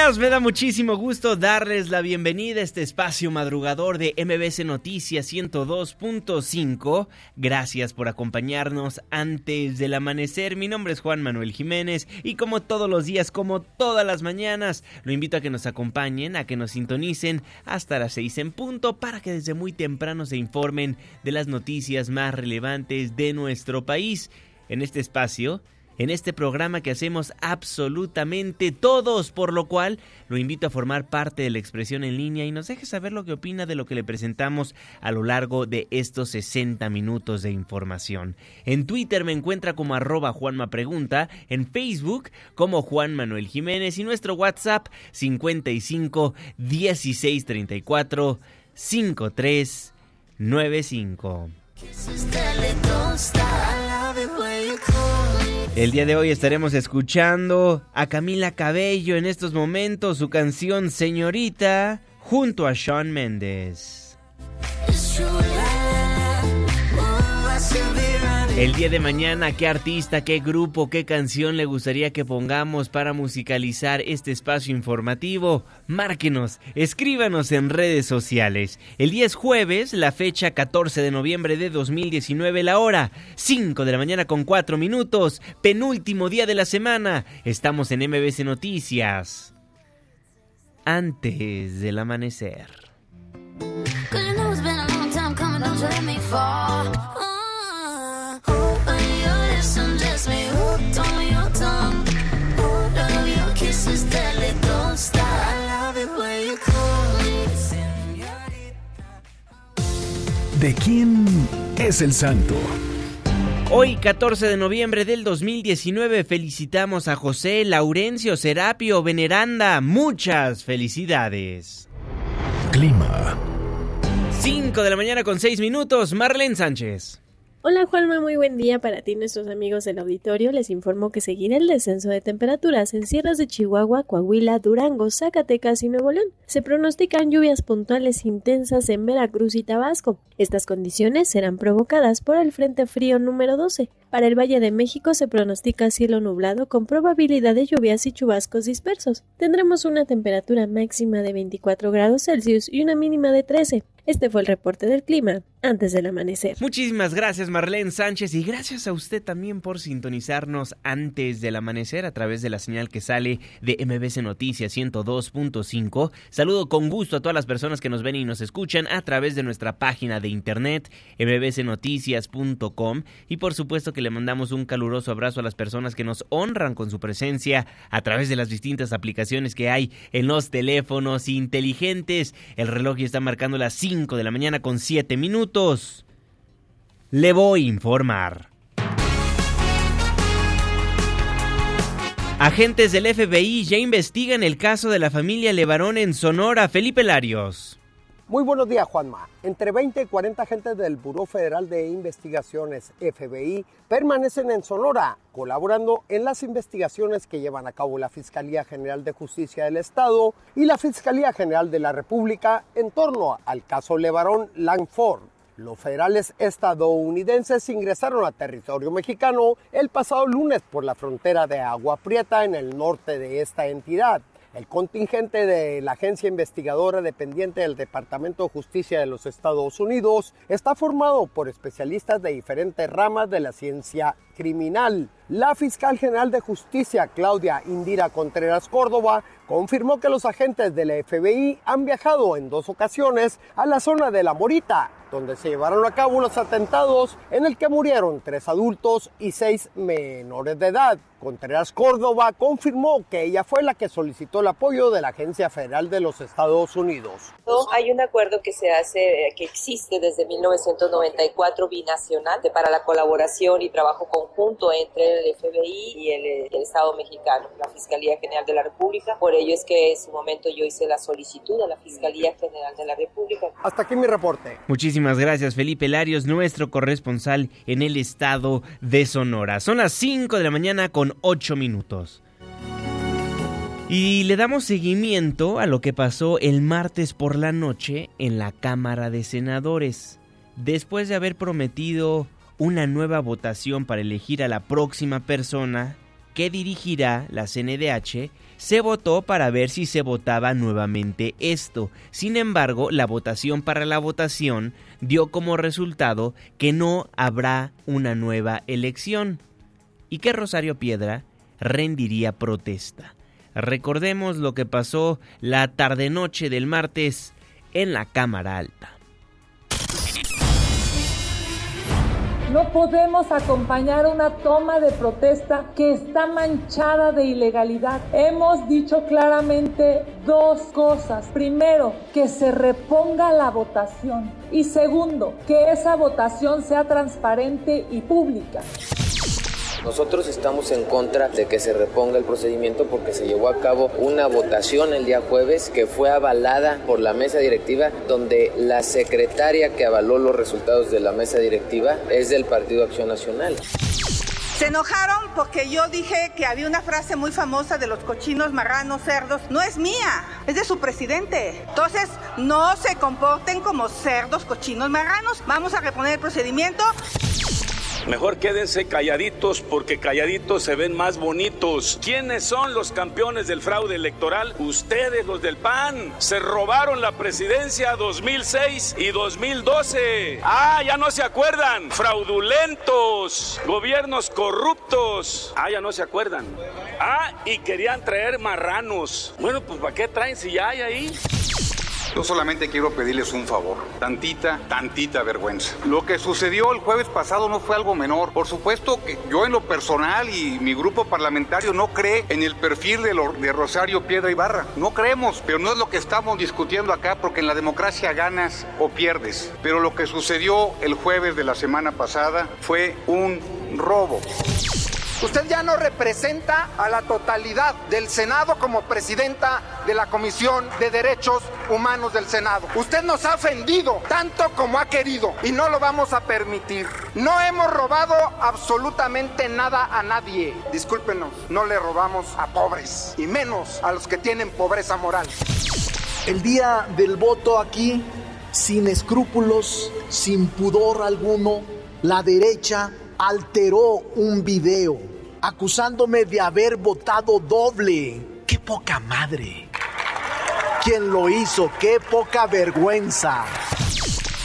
Me da muchísimo gusto darles la bienvenida a este espacio madrugador de MBC Noticias 102.5. Gracias por acompañarnos antes del amanecer. Mi nombre es Juan Manuel Jiménez y como todos los días, como todas las mañanas, lo invito a que nos acompañen, a que nos sintonicen hasta las 6 en punto para que desde muy temprano se informen de las noticias más relevantes de nuestro país. En este espacio en este programa que hacemos absolutamente todos, por lo cual lo invito a formar parte de la expresión en línea y nos deje saber lo que opina de lo que le presentamos a lo largo de estos 60 minutos de información. En Twitter me encuentra como arroba Juanma Pregunta, en Facebook como Juan Manuel Jiménez y nuestro WhatsApp 55 16 34 53 95. El día de hoy estaremos escuchando a Camila Cabello en estos momentos su canción Señorita junto a Sean Méndez. El día de mañana, ¿qué artista, qué grupo, qué canción le gustaría que pongamos para musicalizar este espacio informativo? Márquenos, escríbanos en redes sociales. El día es jueves, la fecha 14 de noviembre de 2019, la hora 5 de la mañana con 4 minutos, penúltimo día de la semana. Estamos en MBC Noticias. Antes del amanecer. ¿De quién es el santo? Hoy, 14 de noviembre del 2019, felicitamos a José Laurencio Serapio Veneranda. Muchas felicidades. Clima. 5 de la mañana con 6 minutos, Marlene Sánchez. Hola Juanma, muy buen día para ti nuestros amigos del auditorio. Les informo que seguirá el descenso de temperaturas en sierras de Chihuahua, Coahuila, Durango, Zacatecas y Nuevo León. Se pronostican lluvias puntuales intensas en Veracruz y Tabasco. Estas condiciones serán provocadas por el Frente Frío número 12. Para el Valle de México se pronostica cielo nublado con probabilidad de lluvias y chubascos dispersos. Tendremos una temperatura máxima de 24 grados Celsius y una mínima de 13. Este fue el reporte del clima antes del amanecer. Muchísimas gracias Marlene Sánchez y gracias a usted también por sintonizarnos antes del amanecer a través de la señal que sale de MBC Noticias 102.5. Saludo con gusto a todas las personas que nos ven y nos escuchan a través de nuestra página de internet mbcnoticias.com y por supuesto que le mandamos un caluroso abrazo a las personas que nos honran con su presencia a través de las distintas aplicaciones que hay en los teléfonos inteligentes. El reloj ya está marcando las 5 de la mañana con 7 minutos. Le voy a informar. Agentes del FBI ya investigan el caso de la familia Levarón en Sonora. Felipe Larios. Muy buenos días, Juanma. Entre 20 y 40 agentes del Buró Federal de Investigaciones, FBI, permanecen en Sonora, colaborando en las investigaciones que llevan a cabo la Fiscalía General de Justicia del Estado y la Fiscalía General de la República en torno al caso Levarón Langford. Los federales estadounidenses ingresaron a territorio mexicano el pasado lunes por la frontera de Agua Prieta en el norte de esta entidad. El contingente de la agencia investigadora dependiente del Departamento de Justicia de los Estados Unidos está formado por especialistas de diferentes ramas de la ciencia criminal. La fiscal general de justicia, Claudia Indira Contreras Córdoba, confirmó que los agentes de la FBI han viajado en dos ocasiones a la zona de La Morita, donde se llevaron a cabo los atentados en el que murieron tres adultos y seis menores de edad. Contreras Córdoba confirmó que ella fue la que solicitó el apoyo de la Agencia Federal de los Estados Unidos. Hay un acuerdo que se hace, que existe desde 1994 binacional para la colaboración y trabajo conjunto entre el FBI y el, el Estado mexicano, la Fiscalía General de la República. Por ello es que en su momento yo hice la solicitud a la Fiscalía General de la República. Hasta aquí mi reporte. Muchísimas gracias Felipe Larios, nuestro corresponsal en el estado de Sonora. Son las 5 de la mañana con 8 minutos. Y le damos seguimiento a lo que pasó el martes por la noche en la Cámara de Senadores. Después de haber prometido una nueva votación para elegir a la próxima persona que dirigirá la CNDH, se votó para ver si se votaba nuevamente esto. Sin embargo, la votación para la votación dio como resultado que no habrá una nueva elección y que Rosario Piedra rendiría protesta. Recordemos lo que pasó la tarde-noche del martes en la Cámara Alta. No podemos acompañar una toma de protesta que está manchada de ilegalidad. Hemos dicho claramente dos cosas. Primero, que se reponga la votación. Y segundo, que esa votación sea transparente y pública. Nosotros estamos en contra de que se reponga el procedimiento porque se llevó a cabo una votación el día jueves que fue avalada por la mesa directiva donde la secretaria que avaló los resultados de la mesa directiva es del Partido Acción Nacional. Se enojaron porque yo dije que había una frase muy famosa de los cochinos, marranos, cerdos. No es mía, es de su presidente. Entonces, no se comporten como cerdos, cochinos, marranos. Vamos a reponer el procedimiento. Mejor quédense calladitos porque calladitos se ven más bonitos. ¿Quiénes son los campeones del fraude electoral? Ustedes, los del PAN. Se robaron la presidencia 2006 y 2012. Ah, ya no se acuerdan. Fraudulentos. Gobiernos corruptos. Ah, ya no se acuerdan. Ah, y querían traer marranos. Bueno, pues ¿para qué traen si ya hay ahí? Yo solamente quiero pedirles un favor, tantita, tantita vergüenza. Lo que sucedió el jueves pasado no fue algo menor. Por supuesto que yo en lo personal y mi grupo parlamentario no cree en el perfil de, de Rosario Piedra Ibarra. No creemos, pero no es lo que estamos discutiendo acá porque en la democracia ganas o pierdes. Pero lo que sucedió el jueves de la semana pasada fue un robo. Usted ya no representa a la totalidad del Senado como presidenta de la Comisión de Derechos Humanos del Senado. Usted nos ha ofendido tanto como ha querido y no lo vamos a permitir. No hemos robado absolutamente nada a nadie. Discúlpenos, no le robamos a pobres y menos a los que tienen pobreza moral. El día del voto aquí, sin escrúpulos, sin pudor alguno, la derecha alteró un video acusándome de haber votado doble. ¡Qué poca madre! ¿Quién lo hizo? ¡Qué poca vergüenza!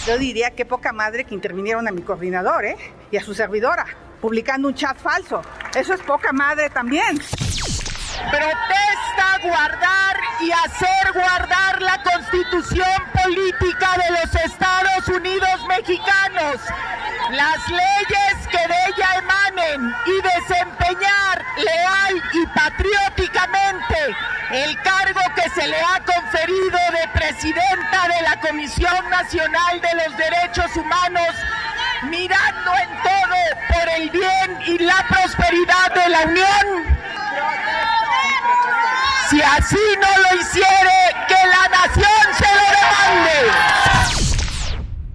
Yo diría qué poca madre que intervinieron a mi coordinador, ¿eh? Y a su servidora, publicando un chat falso. Eso es poca madre también. Protesta guardar y hacer guardar la constitución política de los Estados Unidos mexicanos las leyes que de ella emanen y desempeñar leal y patrióticamente el cargo que se le ha conferido de presidenta de la Comisión Nacional de los Derechos Humanos, mirando en todo por el bien y la prosperidad de la Unión. Si así no lo hiciere, que la nación se lo demande.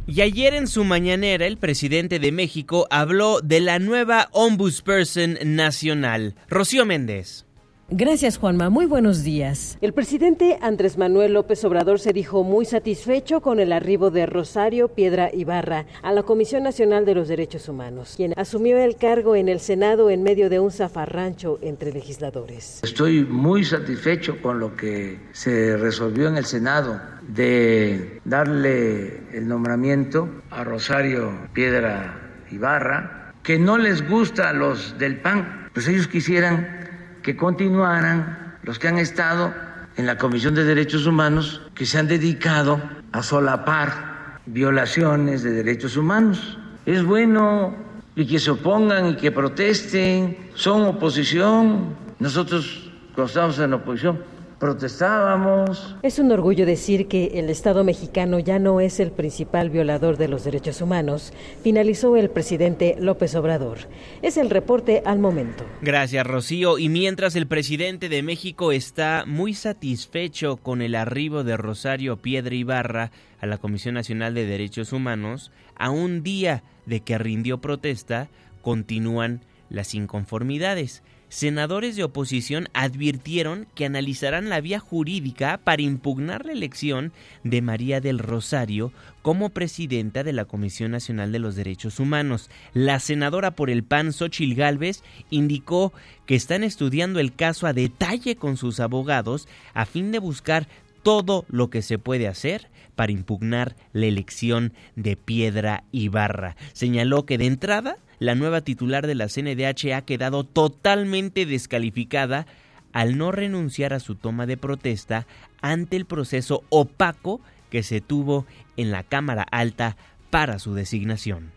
Y ayer en su mañanera el presidente de México habló de la nueva Ombudsperson Nacional, Rocío Méndez. Gracias, Juanma. Muy buenos días. El presidente Andrés Manuel López Obrador se dijo muy satisfecho con el arribo de Rosario Piedra Ibarra a la Comisión Nacional de los Derechos Humanos, quien asumió el cargo en el Senado en medio de un zafarrancho entre legisladores. Estoy muy satisfecho con lo que se resolvió en el Senado de darle el nombramiento a Rosario Piedra Ibarra, que no les gusta a los del PAN, pues ellos quisieran que continuaran los que han estado en la Comisión de Derechos Humanos, que se han dedicado a solapar violaciones de derechos humanos. Es bueno y que se opongan y que protesten, son oposición. Nosotros, cuando en oposición, protestábamos. Es un orgullo decir que el Estado mexicano ya no es el principal violador de los derechos humanos, finalizó el presidente López Obrador. Es el reporte al momento. Gracias, Rocío. Y mientras el presidente de México está muy satisfecho con el arribo de Rosario Piedra Ibarra a la Comisión Nacional de Derechos Humanos, a un día de que rindió protesta, continúan las inconformidades senadores de oposición advirtieron que analizarán la vía jurídica para impugnar la elección de María del Rosario como presidenta de la Comisión Nacional de los Derechos Humanos. La senadora por el PAN, Xochil Gálvez, indicó que están estudiando el caso a detalle con sus abogados a fin de buscar todo lo que se puede hacer para impugnar la elección de Piedra Ibarra. Señaló que de entrada la nueva titular de la CNDH ha quedado totalmente descalificada al no renunciar a su toma de protesta ante el proceso opaco que se tuvo en la Cámara Alta para su designación.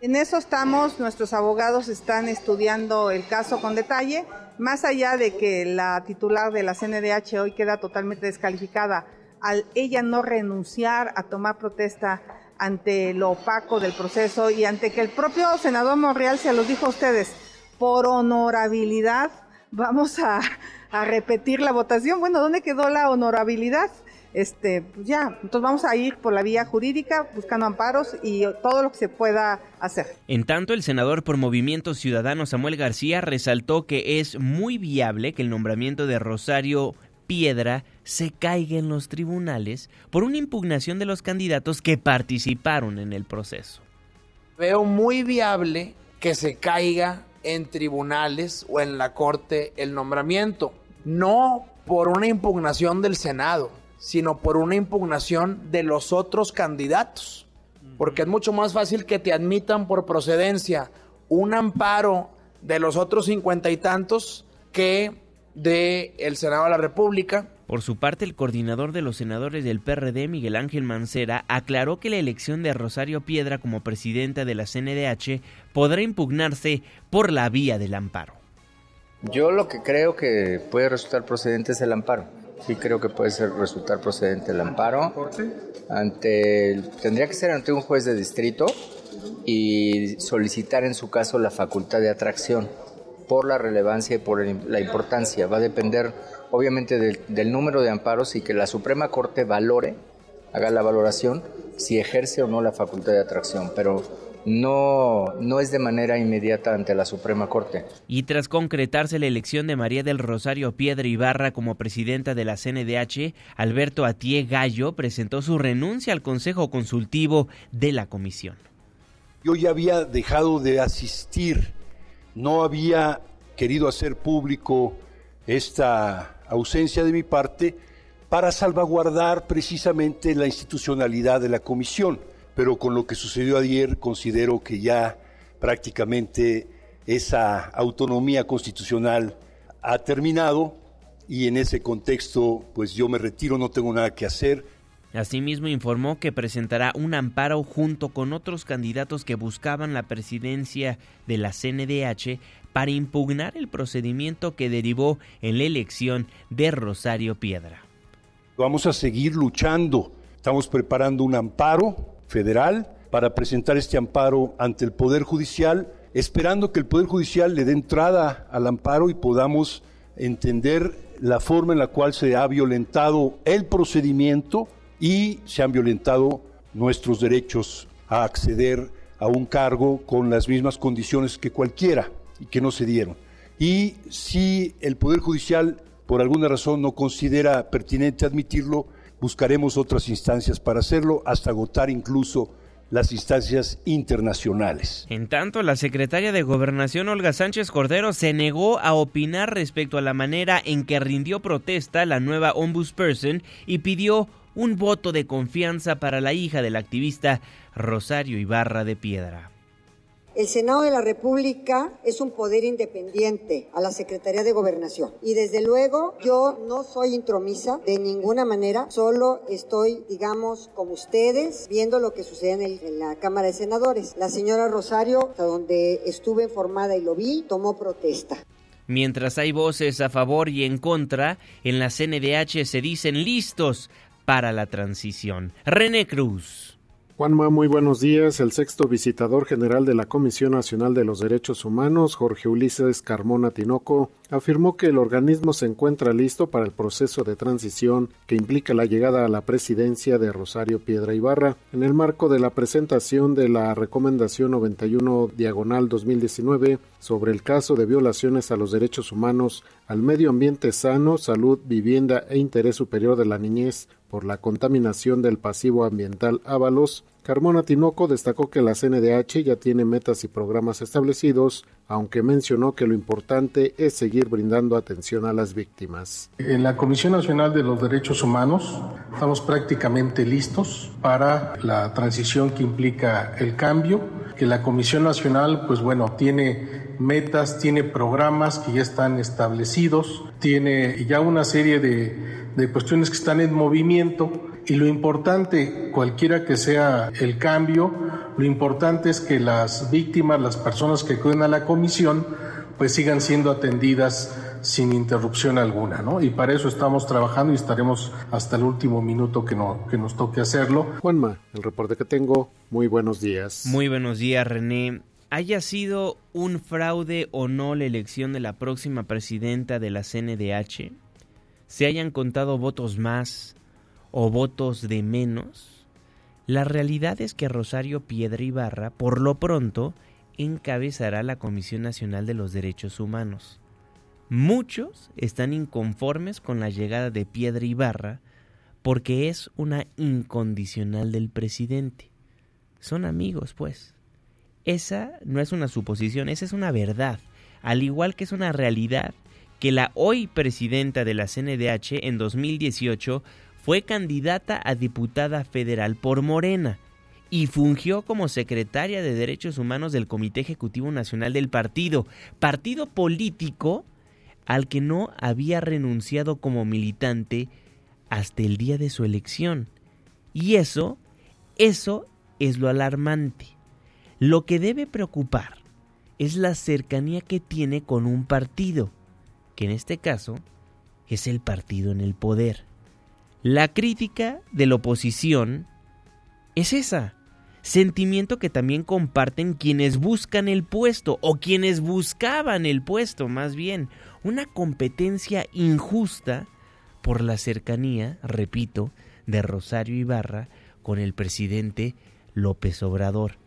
En eso estamos, nuestros abogados están estudiando el caso con detalle, más allá de que la titular de la CNDH hoy queda totalmente descalificada al ella no renunciar a tomar protesta ante lo opaco del proceso y ante que el propio senador Monreal se los dijo a ustedes, por honorabilidad vamos a, repetir la votación. Bueno, ¿dónde quedó la honorabilidad? Este, pues ya, entonces vamos a ir por la vía jurídica buscando amparos y todo lo que se pueda hacer. En tanto, el senador por Movimiento Ciudadano Samuel García resaltó que es muy viable que el nombramiento de Rosario piedra se caiga en los tribunales por una impugnación de los candidatos que participaron en el proceso. Veo muy viable que se caiga en tribunales o en la corte el nombramiento, no por una impugnación del Senado, sino por una impugnación de los otros candidatos. Porque es mucho más fácil que te admitan por procedencia un amparo de los otros cincuenta y tantos que del el Senado de la República. Por su parte, el coordinador de los senadores del PRD, Miguel Ángel Mancera, aclaró que la elección de Rosario Piedra como presidenta de la CNDH podrá impugnarse por la vía del amparo. Yo lo que creo que puede resultar procedente es el amparo. Sí creo que puede ser resultar procedente el amparo. Ante tendría que ser ante un juez de distrito y solicitar en su caso la facultad de atracción por la relevancia y por la importancia. Va a depender obviamente del, número de amparos y que la Suprema Corte valore, haga la valoración si ejerce o no la facultad de atracción, pero no, no es de manera inmediata ante la Suprema Corte. Y tras concretarse la elección de María del Rosario Piedra Ibarra como presidenta de la CNDH, Alberto Atié Gallo presentó su renuncia al Consejo Consultivo de la Comisión. Yo ya había dejado de asistir no había querido hacer público esta ausencia de mi parte para salvaguardar precisamente la institucionalidad de la comisión. Pero con lo que sucedió ayer considero que ya prácticamente esa autonomía constitucional ha terminado y en ese contexto pues yo me retiro, no tengo nada que hacer Asimismo informó que presentará un amparo junto con otros candidatos que buscaban la presidencia de la CNDH para impugnar el procedimiento que derivó en la elección de Rosario Piedra. Vamos a seguir luchando. Estamos preparando un amparo federal para presentar este amparo ante el Poder Judicial, esperando que el Poder Judicial le dé entrada al amparo y podamos entender la forma en la cual se ha violentado el procedimiento y se han violentado nuestros derechos a acceder a un cargo con las mismas condiciones que cualquiera y que no se dieron. y si el Poder Judicial por alguna razón no considera pertinente admitirlo, buscaremos otras instancias para hacerlo hasta agotar incluso las instancias internacionales. En tanto, la secretaria de Gobernación Olga Sánchez Cordero se negó a opinar respecto a la manera en que rindió protesta la nueva ombudsperson y pidió un voto de confianza para la hija del activista Rosario Ibarra de Piedra. El Senado de la República es un poder independiente a la Secretaría de Gobernación. Y desde luego yo no soy intromisa de ninguna manera, solo estoy, digamos, como ustedes, viendo lo que sucede en, en la Cámara de Senadores. La señora Rosario, hasta donde estuve informada y lo vi, tomó protesta. Mientras hay voces a favor y en contra, en la CNDH se dicen listos para la transición. René Cruz. Juanma, muy buenos días. El sexto visitador general de la Comisión Nacional de los Derechos Humanos, Jorge Ulises Carmona Tinoco, afirmó que el organismo se encuentra listo para el proceso de transición que implica la llegada a la presidencia de Rosario Piedra Ibarra. En el marco de la presentación de la Recomendación 91 Diagonal 2019 sobre el caso de violaciones a los derechos humanos, al medio ambiente sano, salud, vivienda e interés superior de la niñez por la contaminación del pasivo ambiental Ábalos, Carmona Tinoco destacó que la CNDH ya tiene metas y programas establecidos, aunque mencionó que lo importante es seguir brindando atención a las víctimas. En la Comisión Nacional de los Derechos Humanos estamos prácticamente listos para la transición que implica el cambio, que la Comisión Nacional, pues bueno, tiene metas, tiene programas que ya están establecidos, tiene ya una serie de de cuestiones que están en movimiento y lo importante, cualquiera que sea el cambio, lo importante es que las víctimas, las personas que acuden a la comisión, pues sigan siendo atendidas sin interrupción alguna, ¿no? Y para eso estamos trabajando y estaremos hasta el último minuto que, no, que nos toque hacerlo. Juanma, el reporte que tengo, muy buenos días. Muy buenos días, René. Haya sido un fraude o no la elección de la próxima presidenta de la CNDH, se hayan contado votos más o votos de menos, la realidad es que Rosario Piedra Ibarra, por lo pronto, encabezará la Comisión Nacional de los Derechos Humanos. Muchos están inconformes con la llegada de Piedra Ibarra porque es una incondicional del presidente. Son amigos, pues. Esa no es una suposición, esa es una verdad, al igual que es una realidad que la hoy presidenta de la CNDH en 2018 fue candidata a diputada federal por Morena y fungió como secretaria de Derechos Humanos del Comité Ejecutivo Nacional del partido, partido político al que no había renunciado como militante hasta el día de su elección. Y eso, eso es lo alarmante. Lo que debe preocupar es la cercanía que tiene con un partido que en este caso es el partido en el poder. La crítica de la oposición es esa, sentimiento que también comparten quienes buscan el puesto o quienes buscaban el puesto más bien, una competencia injusta por la cercanía, repito, de Rosario Ibarra con el presidente López Obrador.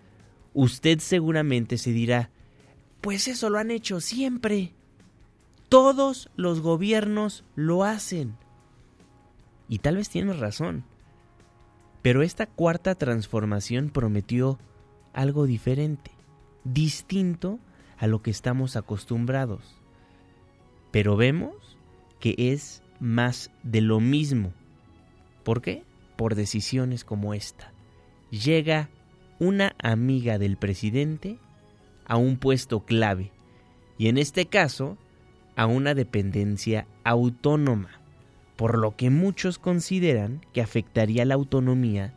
Usted seguramente se dirá, pues eso lo han hecho siempre. Todos los gobiernos lo hacen. Y tal vez tienes razón. Pero esta cuarta transformación prometió algo diferente, distinto a lo que estamos acostumbrados. Pero vemos que es más de lo mismo. ¿Por qué? Por decisiones como esta. Llega una amiga del presidente a un puesto clave. Y en este caso, a una dependencia autónoma, por lo que muchos consideran que afectaría la autonomía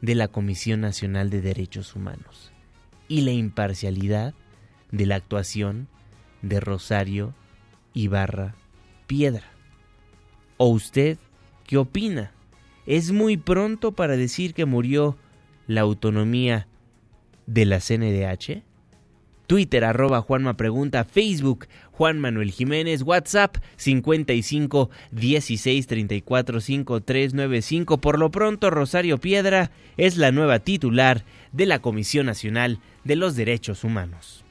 de la Comisión Nacional de Derechos Humanos y la imparcialidad de la actuación de Rosario Ibarra Piedra. ¿O usted qué opina? ¿Es muy pronto para decir que murió la autonomía de la CNDH? Twitter arroba Juanma Facebook Juan Manuel Jiménez, WhatsApp 55 16 34 5 395. Por lo pronto, Rosario Piedra es la nueva titular de la Comisión Nacional de los Derechos Humanos.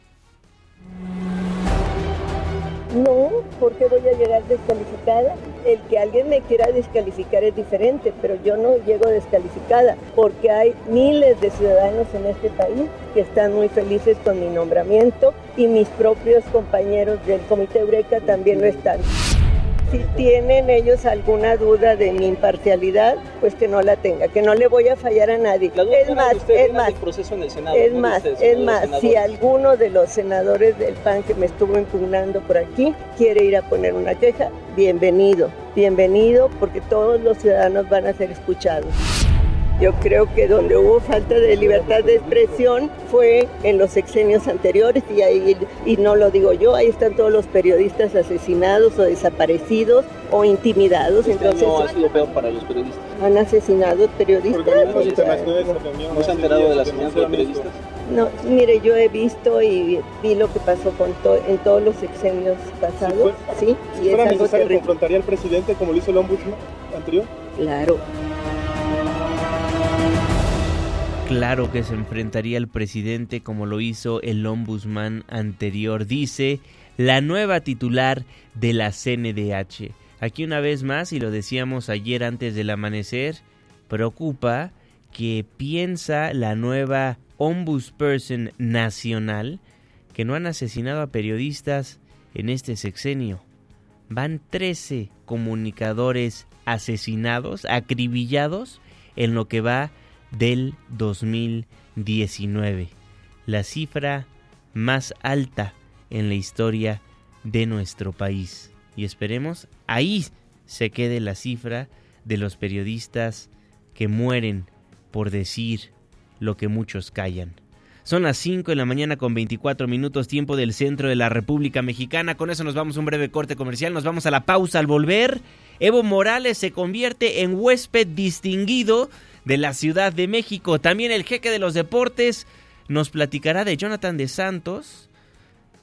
¿Por qué voy a llegar descalificada? El que alguien me quiera descalificar es diferente, pero yo no llego descalificada porque hay miles de ciudadanos en este país que están muy felices con mi nombramiento y mis propios compañeros del Comité Eureka también lo están. Si tienen ellos alguna duda de mi imparcialidad, pues que no la tenga, que no le voy a fallar a nadie. Es más, es más, es más, es más, si alguno de los senadores del PAN que me estuvo impugnando por aquí quiere ir a poner una queja, bienvenido, bienvenido, porque todos los ciudadanos van a ser escuchados. Yo creo que donde hubo falta de libertad de expresión fue en los sexenios anteriores y ahí y no lo digo yo, ahí están todos los periodistas asesinados o desaparecidos o intimidados. Entonces, no ha sido peor para los periodistas. Han asesinado periodistas. ¿No se ha enterado del asesinato de periodistas? No, mire, yo he visto y vi lo que pasó con en todos los sexenios pasados, ¿sí? Si fuera necesario, ¿confrontaría al presidente como lo hizo el ombudsman anterior? Claro. Claro que se enfrentaría al presidente como lo hizo el ombudsman anterior, dice la nueva titular de la CNDH. Aquí una vez más, y lo decíamos ayer antes del amanecer, preocupa que piensa la nueva ombudsperson nacional que no han asesinado a periodistas en este sexenio. Van 13 comunicadores asesinados, acribillados en lo que va del 2019, la cifra más alta en la historia de nuestro país. Y esperemos ahí se quede la cifra de los periodistas que mueren por decir lo que muchos callan. Son las 5 de la mañana con 24 minutos tiempo del centro de la República Mexicana. Con eso nos vamos a un breve corte comercial. Nos vamos a la pausa al volver. Evo Morales se convierte en huésped distinguido de la Ciudad de México. También el jeque de los deportes nos platicará de Jonathan de Santos.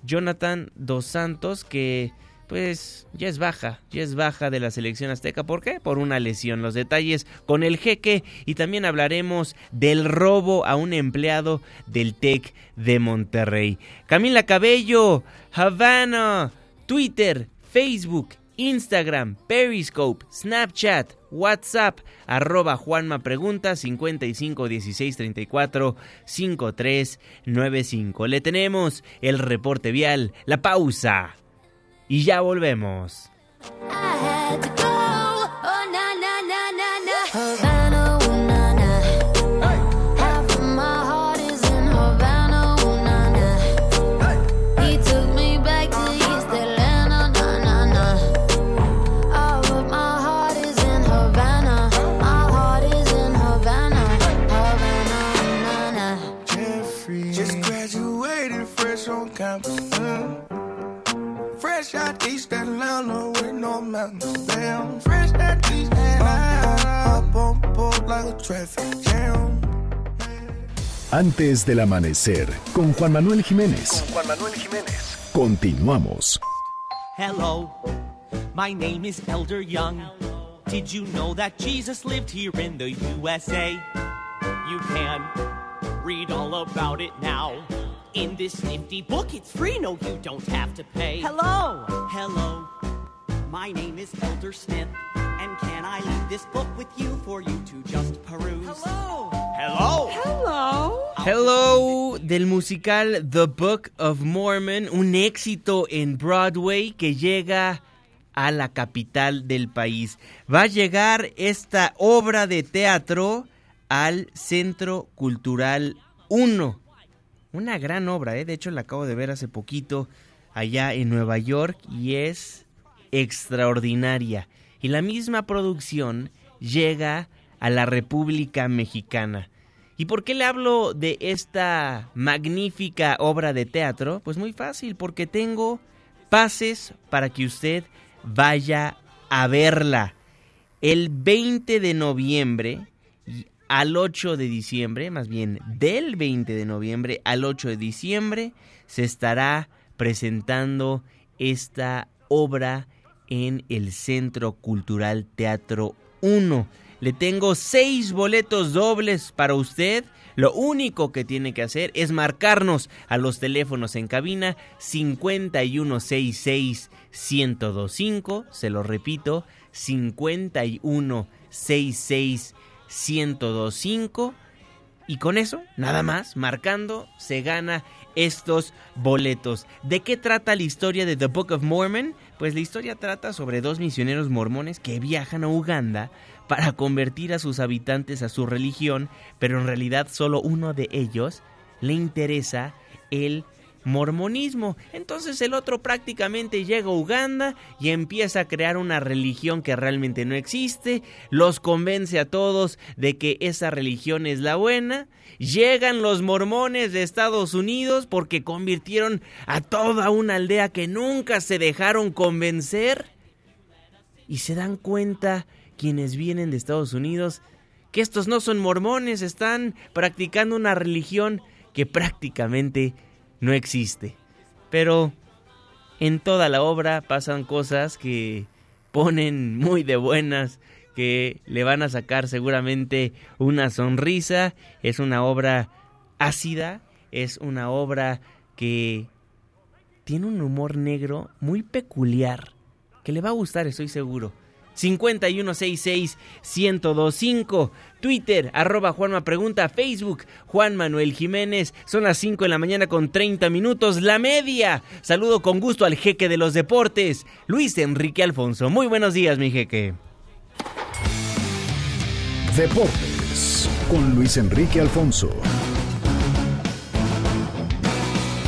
Jonathan dos Santos que pues ya es baja, ya es baja de la selección azteca. ¿Por qué? Por una lesión. Los detalles con el jeque y también hablaremos del robo a un empleado del TEC de Monterrey. Camila Cabello, Havana, Twitter, Facebook, Instagram, Periscope, Snapchat, WhatsApp, arroba Juanma Pregunta 55 16 34 53 95. Le tenemos el reporte vial, la pausa y ya volvemos. Antes del amanecer, con Juan Manuel Jiménez. Con Juan Manuel Jiménez. Continuamos. Hello, my name is Elder Young. Did you know that Jesus lived here in the USA? You can read all about it now. In this nifty book, it's free, no, you don't have to pay. Hello! Hello, my name is Elder Smith, and can I leave this book with you for you to just peruse? Hello! Hello! Hello! Hello del musical The Book of Mormon, un éxito en Broadway que llega a la capital del país. Va a llegar esta obra de teatro al Centro Cultural 1 una gran obra, ¿eh? de hecho la acabo de ver hace poquito allá en Nueva York y es extraordinaria. Y la misma producción llega a la República Mexicana. ¿Y por qué le hablo de esta magnífica obra de teatro? Pues muy fácil, porque tengo pases para que usted vaya a verla. El 20 de noviembre al 8 de diciembre, más bien del 20 de noviembre al 8 de diciembre, se estará presentando esta obra en el Centro Cultural Teatro 1. le tengo seis boletos dobles para usted. Lo único que tiene que hacer es marcarnos a los teléfonos en cabina 5166 1025, se lo repito, 5166 1025 y con eso, nada más, marcando, se gana estos boletos. ¿De qué trata la historia de The Book of Mormon? Pues la historia trata sobre dos misioneros mormones que viajan a Uganda para convertir a sus habitantes a su religión, pero en realidad solo uno de ellos le interesa el mormonismo. Entonces el otro prácticamente llega a Uganda y empieza a crear una religión que realmente no existe, los convence a todos de que esa religión es la buena. Llegan los mormones de Estados Unidos porque convirtieron a toda una aldea que nunca se dejaron convencer. Y se dan cuenta quienes vienen de Estados Unidos que estos no son mormones, están practicando una religión que prácticamente no existe. Pero en toda la obra pasan cosas que ponen muy de buenas, que le van a sacar seguramente una sonrisa. Es una obra ácida, es una obra que tiene un humor negro muy peculiar, que le va a gustar, estoy seguro. 5166-1025. Twitter, arroba Juanma Pregunta. Facebook, Juan Manuel Jiménez. Son las 5 de la mañana con 30 minutos. La media. Saludo con gusto al jeque de los deportes, Luis Enrique Alfonso. Muy buenos días, mi jeque. Deportes con Luis Enrique Alfonso.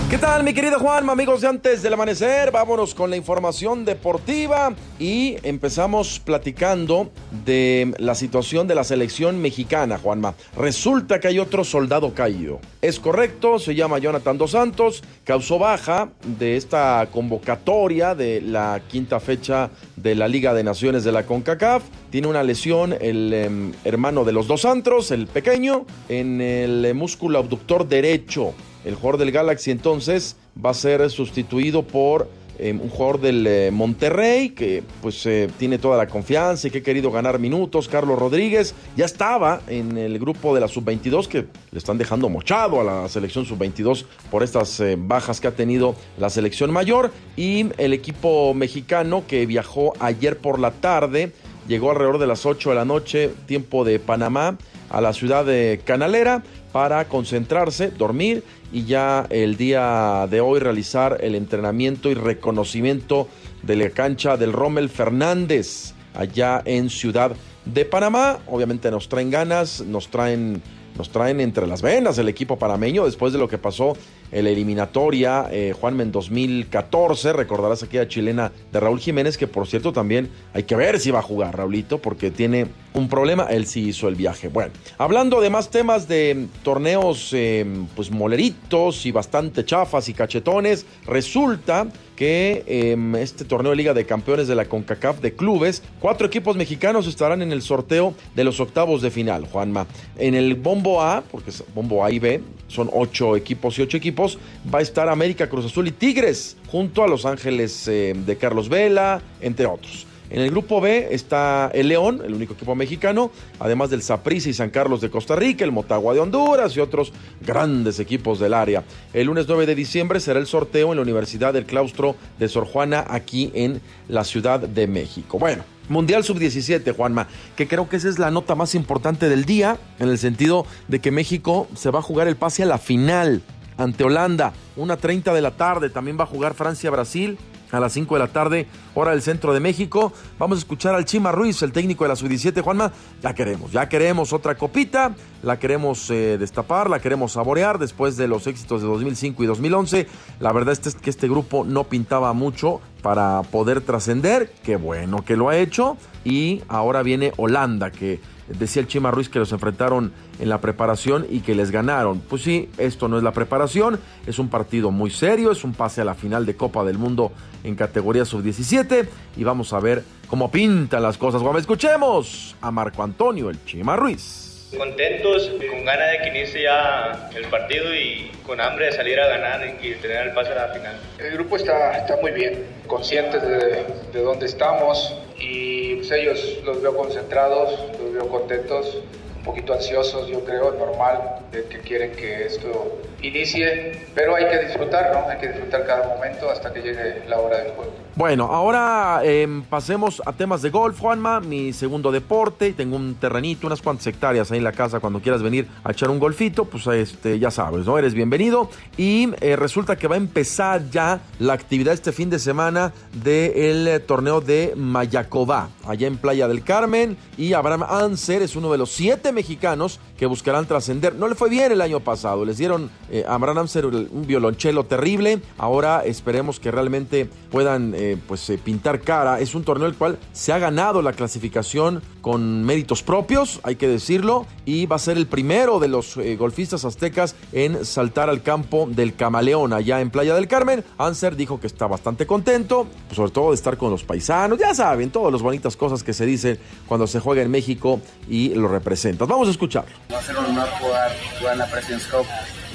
¿Qué tal, mi querido Juan, amigos de antes del amanecer? Vámonos con la información deportiva y empezamos platicando de la situación de la selección mexicana, Juanma. Resulta que hay otro soldado caído. Es correcto, se llama Jonathan Dos Santos, causó baja de esta convocatoria de la quinta fecha de la Liga de Naciones de la CONCACAF. Tiene una lesión el em, hermano de los Dos Santos, el pequeño, en el músculo abductor derecho. El jugador del Galaxy entonces va a ser sustituido por eh, un jugador del eh, Monterrey que pues eh, tiene toda la confianza y que ha querido ganar minutos. Carlos Rodríguez ya estaba en el grupo de la sub-22 que le están dejando mochado a la selección sub-22 por estas bajas que ha tenido la selección mayor. Y el equipo mexicano que viajó ayer por la tarde llegó alrededor de las 8 de la noche, tiempo de Panamá, a la ciudad de Canalera para concentrarse, dormir y ya el día de hoy realizar el entrenamiento y reconocimiento de la cancha del Rommel Fernández allá en Ciudad de Panamá. Obviamente nos traen ganas, nos traen nos entre las venas el equipo panameño después de lo que pasó en la eliminatoria eh, Juanme en 2014. Recordarás aquella chilena de Raúl Jiménez, que por cierto también hay que ver si va a jugar Raulito, porque tiene un problema. Él sí hizo el viaje. Bueno, hablando de más temas de torneos, eh, pues moleritos y bastante chafas y cachetones, resulta que em, este torneo de Liga de Campeones de la CONCACAF de clubes, cuatro equipos mexicanos estarán en el sorteo de los octavos de final, Juanma. En el Bombo A, porque es Bombo A y B, son ocho equipos y ocho equipos, va a estar América, Cruz Azul y Tigres, junto a Los Ángeles eh, de Carlos Vela, entre otros. En el grupo B está el León, el único equipo mexicano, además del Saprissa y San Carlos de Costa Rica, el Motagua de Honduras y otros grandes equipos del área. El lunes 9 de diciembre será el sorteo en la Universidad del Claustro de Sor Juana, aquí en la Ciudad de México. Bueno, Mundial Sub-17, Juanma, que creo que esa es la nota más importante del día, en el sentido de que México se va a jugar el pase a la final ante Holanda, una 30 de la tarde, también va a jugar Francia-Brasil a las 5 de la tarde, hora del centro de México. Vamos a escuchar al Chima Ruiz, el técnico de la Sub-17, Juanma. Ya queremos, ya queremos otra copita, la queremos eh, destapar, la queremos saborear después de los éxitos de 2005 y 2011. La verdad es que este grupo no pintaba mucho para poder trascender. Qué bueno que lo ha hecho. Y ahora viene Holanda, que decía el Chima Ruiz que los enfrentaron en la preparación y que les ganaron. Pues sí, esto no es la preparación, es un partido muy serio, es un pase a la final de Copa del Mundo en categoría sub-17 y vamos a ver cómo pintan las cosas. Vamos, escuchemos a Marco Antonio, el Chima Ruiz. Contentos, con ganas de que inicie ya el partido y con hambre de salir a ganar y tener el pase a la final. El grupo está, está muy bien, conscientes de, de dónde estamos y pues ellos los veo concentrados, los veo contentos poquito ansiosos, yo creo, normal, de que quieren que esto inicie, pero hay que disfrutar, ¿no? Hay que disfrutar cada momento hasta que llegue la hora del juego. Bueno, ahora eh, pasemos a temas de golf, Juanma, mi segundo deporte. Tengo un terrenito, unas cuantas hectáreas ahí en la casa. Cuando quieras venir a echar un golfito, pues este, ya sabes, ¿no? Eres bienvenido. Y eh, resulta que va a empezar ya la actividad este fin de semana del eh, torneo de Mayacobá, allá en Playa del Carmen. Y Abraham Anser es uno de los siete mexicanos que buscarán trascender. No le fue bien el año pasado, les dieron a Abraham Anser un violonchelo terrible. Ahora esperemos que realmente puedan eh, pues eh, pintar cara. Es un torneo el cual se ha ganado la clasificación con méritos propios, hay que decirlo, y va a ser el primero de los eh, golfistas aztecas en saltar al campo del Camaleón allá en Playa del Carmen. Anser dijo que está bastante contento, sobre todo de estar con los paisanos, ya saben, todas las bonitas cosas que se dicen cuando se juega en México y lo representas. Vamos a escucharlo. Va a ser un honor jugar, jugar en la President's Cup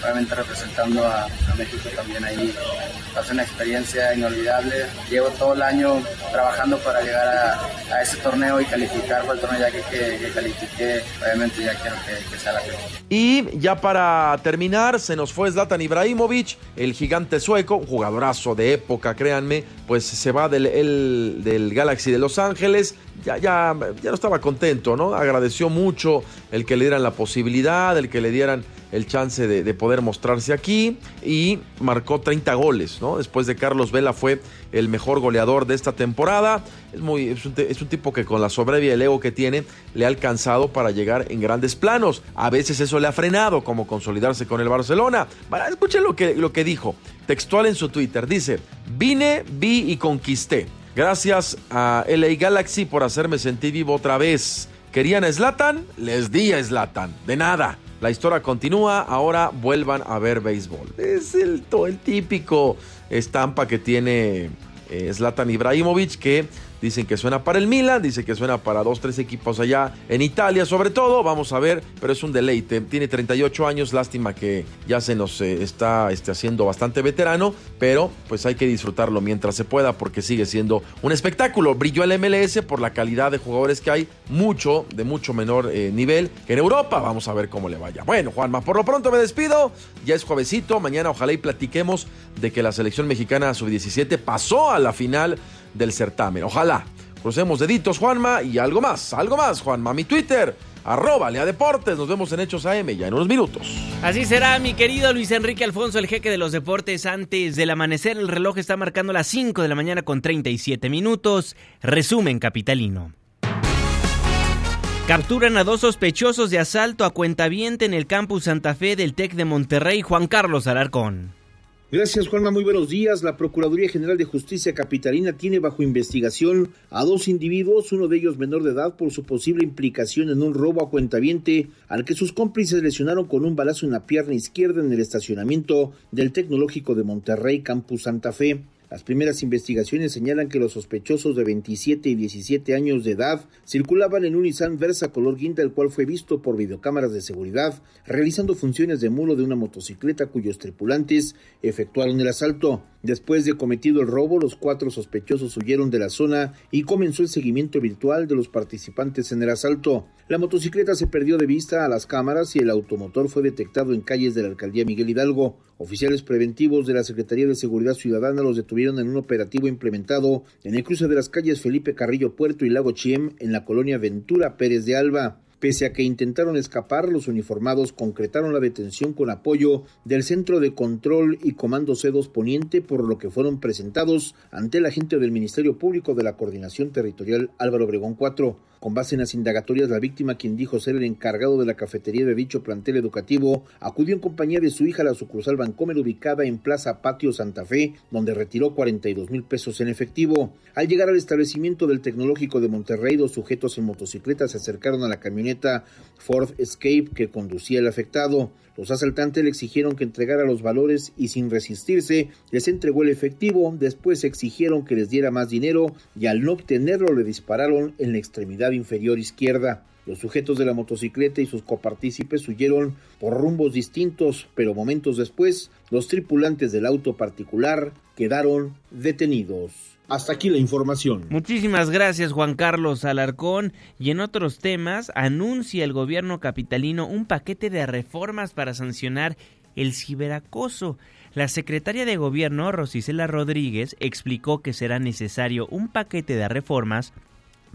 obviamente representando a, México también ahí. A ser una experiencia inolvidable. Llevo todo el año trabajando para llegar a, ese torneo y calificar por el que, que. Obviamente ya quiero que, sea la final. Y ya para terminar, se nos fue Zlatan Ibrahimovic, el gigante sueco, jugadorazo de época, créanme, pues se va del, del Galaxy de Los Ángeles. Ya, ya, ya no estaba contento, ¿no? Agradeció mucho el que le dieran la posibilidad, el que le dieran el chance de, poder mostrarse aquí y marcó 30 goles, ¿no? Después de Carlos Vela fue el mejor goleador de esta temporada. Es, muy, es, un, tipo que con la sobrevia y el ego que tiene le ha alcanzado para llegar en grandes planos. A veces eso le ha frenado, como consolidarse con el Barcelona. escuchen lo que, lo que dijo, textual en su Twitter. Dice, vine, vi y conquisté. Gracias a LA Galaxy por hacerme sentir vivo otra vez. ¿Querían a Slatan? Les di a Slatan. De nada. La historia continúa, ahora vuelvan a ver béisbol. Es el, el típico estampa que tiene eh, Zlatan Ibrahimovic que Dicen que suena para el Milan, dice que suena para dos, tres equipos allá en Italia, sobre todo. Vamos a ver, pero es un deleite. Tiene 38 años, lástima que ya se nos eh, está este, haciendo bastante veterano, pero pues hay que disfrutarlo mientras se pueda porque sigue siendo un espectáculo. Brilló el MLS por la calidad de jugadores que hay, mucho, de mucho menor eh, nivel que en Europa. Vamos a ver cómo le vaya. Bueno, Juanma, por lo pronto me despido. Ya es juevesito, mañana ojalá y platiquemos de que la selección mexicana sub-17 pasó a la final del certamen. Ojalá. Crucemos deditos, Juanma, y algo más, algo más, Juanma. Mi Twitter, arroba Lea Deportes. Nos vemos en Hechos AM ya en unos minutos. Así será, mi querido Luis Enrique Alfonso, el jeque de los deportes. Antes del amanecer, el reloj está marcando las 5 de la mañana con 37 minutos. Resumen capitalino. Capturan a dos sospechosos de asalto a cuentaviente en el campus Santa Fe del TEC de Monterrey, Juan Carlos Alarcón. Gracias, Juanma. Muy buenos días. La Procuraduría General de Justicia Capitalina tiene bajo investigación a dos individuos, uno de ellos menor de edad, por su posible implicación en un robo a cuentaviente al que sus cómplices lesionaron con un balazo en la pierna izquierda en el estacionamiento del Tecnológico de Monterrey, Campus Santa Fe. Las primeras investigaciones señalan que los sospechosos de 27 y 17 años de edad circulaban en un Nissan Versa color guinda, el cual fue visto por videocámaras de seguridad realizando funciones de mulo de una motocicleta cuyos tripulantes efectuaron el asalto. Después de cometido el robo, los cuatro sospechosos huyeron de la zona y comenzó el seguimiento virtual de los participantes en el asalto. La motocicleta se perdió de vista a las cámaras y el automotor fue detectado en calles de la alcaldía Miguel Hidalgo. Oficiales preventivos de la Secretaría de Seguridad Ciudadana los detuvieron en un operativo implementado en el cruce de las calles Felipe Carrillo Puerto y Lago Chiem en la colonia Ventura Pérez de Alba. Pese a que intentaron escapar, los uniformados concretaron la detención con apoyo del Centro de Control y Comando C2 Poniente, por lo que fueron presentados ante el agente del Ministerio Público de la Coordinación Territorial Álvaro Obregón 4. Con base en las indagatorias, la víctima, quien dijo ser el encargado de la cafetería de dicho plantel educativo, acudió en compañía de su hija a la sucursal Bancomer ubicada en Plaza Patio Santa Fe, donde retiró 42 mil pesos en efectivo. Al llegar al establecimiento del Tecnológico de Monterrey, dos sujetos en motocicleta se acercaron a la camioneta Ford Escape que conducía el afectado. Los asaltantes le exigieron que entregara los valores y sin resistirse les entregó el efectivo. Después exigieron que les diera más dinero y al no obtenerlo le dispararon en la extremidad inferior izquierda. Los sujetos de la motocicleta y sus copartícipes huyeron por rumbos distintos, pero momentos después, los tripulantes del auto particular quedaron detenidos. Hasta aquí la información. Muchísimas gracias Juan Carlos Alarcón. Y en otros temas, anuncia el gobierno capitalino un paquete de reformas para sancionar el ciberacoso. La secretaria de Gobierno, Rosicela Rodríguez, explicó que será necesario un paquete de reformas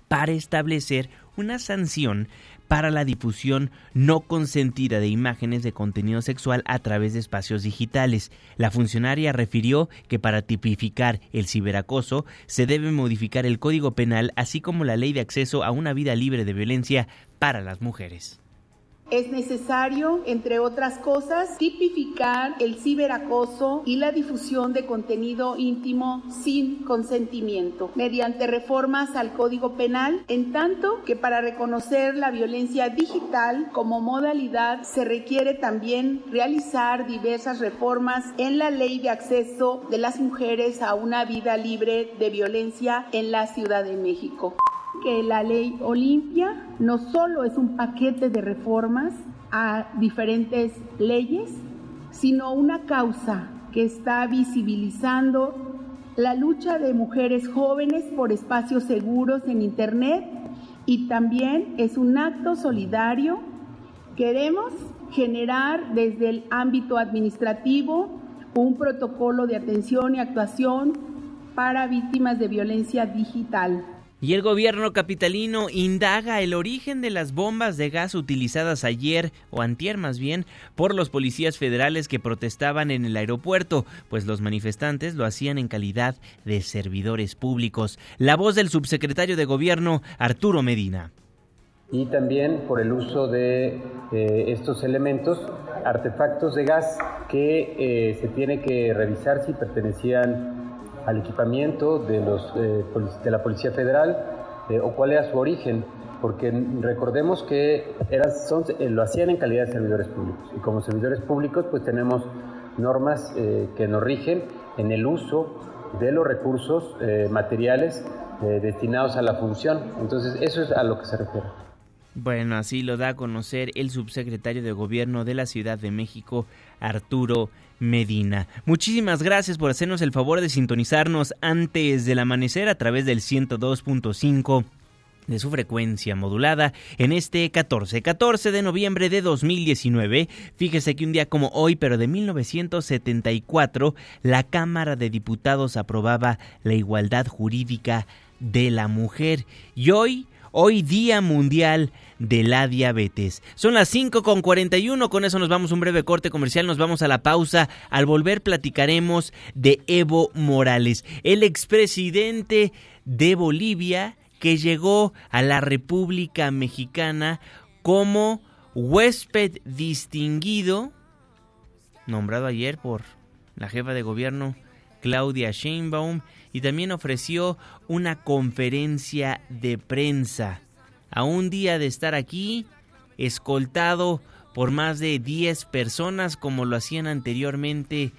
para establecer una sanción para la difusión no consentida de imágenes de contenido sexual a través de espacios digitales. La funcionaria refirió que para tipificar el ciberacoso se debe modificar el Código Penal así como la Ley de Acceso a una vida libre de violencia para las mujeres. Es necesario, entre otras cosas, tipificar el ciberacoso y la difusión de contenido íntimo sin consentimiento mediante reformas al Código Penal, en tanto que para reconocer la violencia digital como modalidad se requiere también realizar diversas reformas en la ley de acceso de las mujeres a una vida libre de violencia en la Ciudad de México que la ley Olimpia no solo es un paquete de reformas a diferentes leyes, sino una causa que está visibilizando la lucha de mujeres jóvenes por espacios seguros en Internet y también es un acto solidario. Queremos generar desde el ámbito administrativo un protocolo de atención y actuación para víctimas de violencia digital. Y el gobierno capitalino indaga el origen de las bombas de gas utilizadas ayer, o antier más bien, por los policías federales que protestaban en el aeropuerto, pues los manifestantes lo hacían en calidad de servidores públicos. La voz del subsecretario de gobierno, Arturo Medina. Y también por el uso de eh, estos elementos, artefactos de gas que eh, se tiene que revisar si pertenecían al equipamiento de, los, eh, de la Policía Federal eh, o cuál era su origen, porque recordemos que eran, son, eh, lo hacían en calidad de servidores públicos y como servidores públicos pues tenemos normas que nos rigen en el uso de los recursos materiales destinados a la función. Entonces eso es a lo que se refiere. Bueno, así lo da a conocer el subsecretario de Gobierno de la Ciudad de México, Arturo Medina. Muchísimas gracias por hacernos el favor de sintonizarnos antes del amanecer a través del 102.5 de su frecuencia modulada en este 14, 14 de noviembre de 2019. Fíjese que un día como hoy, pero de 1974, la Cámara de Diputados aprobaba la igualdad jurídica de la mujer y hoy hoy Día Mundial de la Diabetes. Son las 5 con 41, con eso nos vamos a un breve corte comercial, nos vamos a la pausa. Al volver platicaremos de Evo Morales, el expresidente de Bolivia que llegó a la República Mexicana como huésped distinguido, nombrado ayer por la jefa de gobierno Claudia Sheinbaum, y también ofreció una conferencia de prensa. A un día de estar aquí, escoltado por más de 10 personas como lo hacían anteriormente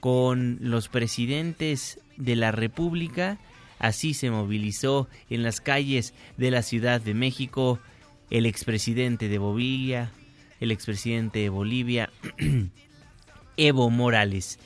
con los presidentes de la República, así se movilizó en las calles de la Ciudad de México el expresidente de Bolivia, el expresidente de Bolivia, Evo Morales.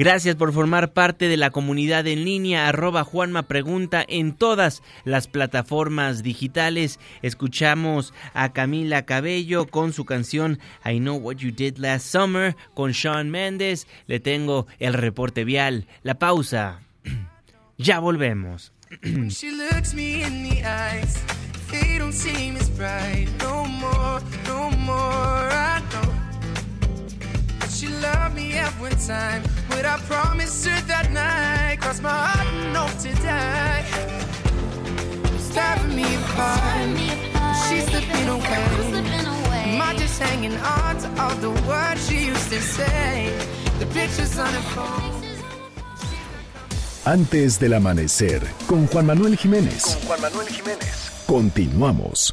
Gracias por formar parte de la comunidad en línea. Arroba Juanma Pregunta en todas las plataformas digitales. Escuchamos a Camila Cabello con su canción I Know What You Did Last Summer con Sean Mendes. Le tengo el reporte vial. La pausa. ya volvemos. she loved me every time. What I promised her that night, crossed my heart and hope to die. It's tearing me apart. She's slipping away. Am I just hanging on to all the words she used to say? The pictures on her phone. Antes del amanecer, con Juan Manuel Jiménez. Con Juan Manuel Jiménez. Continuamos.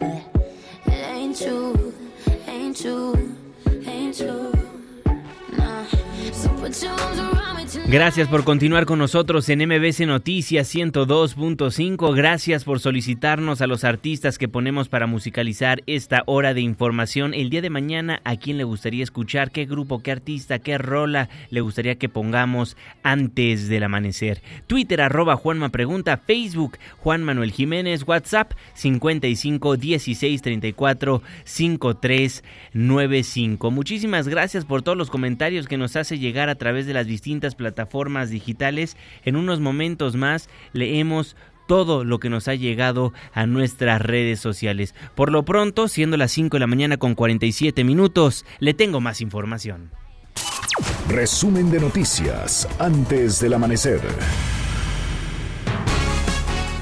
It ain't true, ain't true, ain't true. Nah. Gracias por continuar con nosotros en MBC Noticias 102.5. Gracias por solicitarnos a los artistas que ponemos para musicalizar esta hora de información. El día de mañana, ¿a quién le gustaría escuchar? ¿Qué grupo, qué artista, qué rola le gustaría que pongamos antes del amanecer? Twitter arroba Juanma Facebook Juan Manuel Jiménez, WhatsApp 55 16 34 53 95. Muchísimas gracias por todos los comentarios que nos hace llegar a través de las distintas plataformas digitales. En unos momentos más leemos todo lo que nos ha llegado a nuestras redes sociales. Por lo pronto, siendo las 5 de la mañana con 47 minutos, le tengo más información. Resumen de noticias antes del amanecer.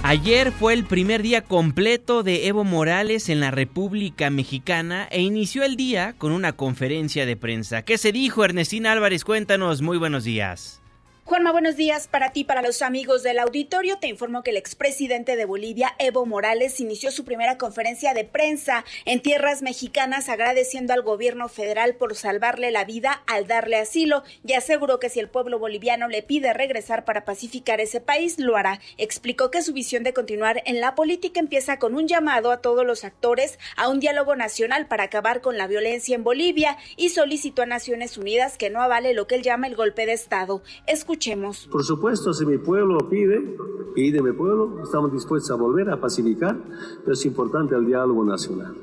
Ayer fue el primer día completo de Evo Morales en la República Mexicana e inició el día con una conferencia de prensa. ¿Qué se dijo, Ernestina Álvarez? Cuéntanos, muy buenos días. Juanma, buenos días para ti, para los amigos del auditorio. Te informo que el expresidente de Bolivia, Evo Morales, inició su primera conferencia de prensa en tierras mexicanas agradeciendo al gobierno federal por salvarle la vida al darle asilo y aseguró que si el pueblo boliviano le pide regresar para pacificar ese país, lo hará. Explicó que su visión de continuar en la política empieza con un llamado a todos los actores a un diálogo nacional para acabar con la violencia en Bolivia y solicitó a Naciones Unidas que no avale lo que él llama el golpe de Estado. Escuchemos. Por supuesto, si mi pueblo lo pide, pide mi pueblo, estamos dispuestos a volver a pacificar, pero es importante el diálogo nacional.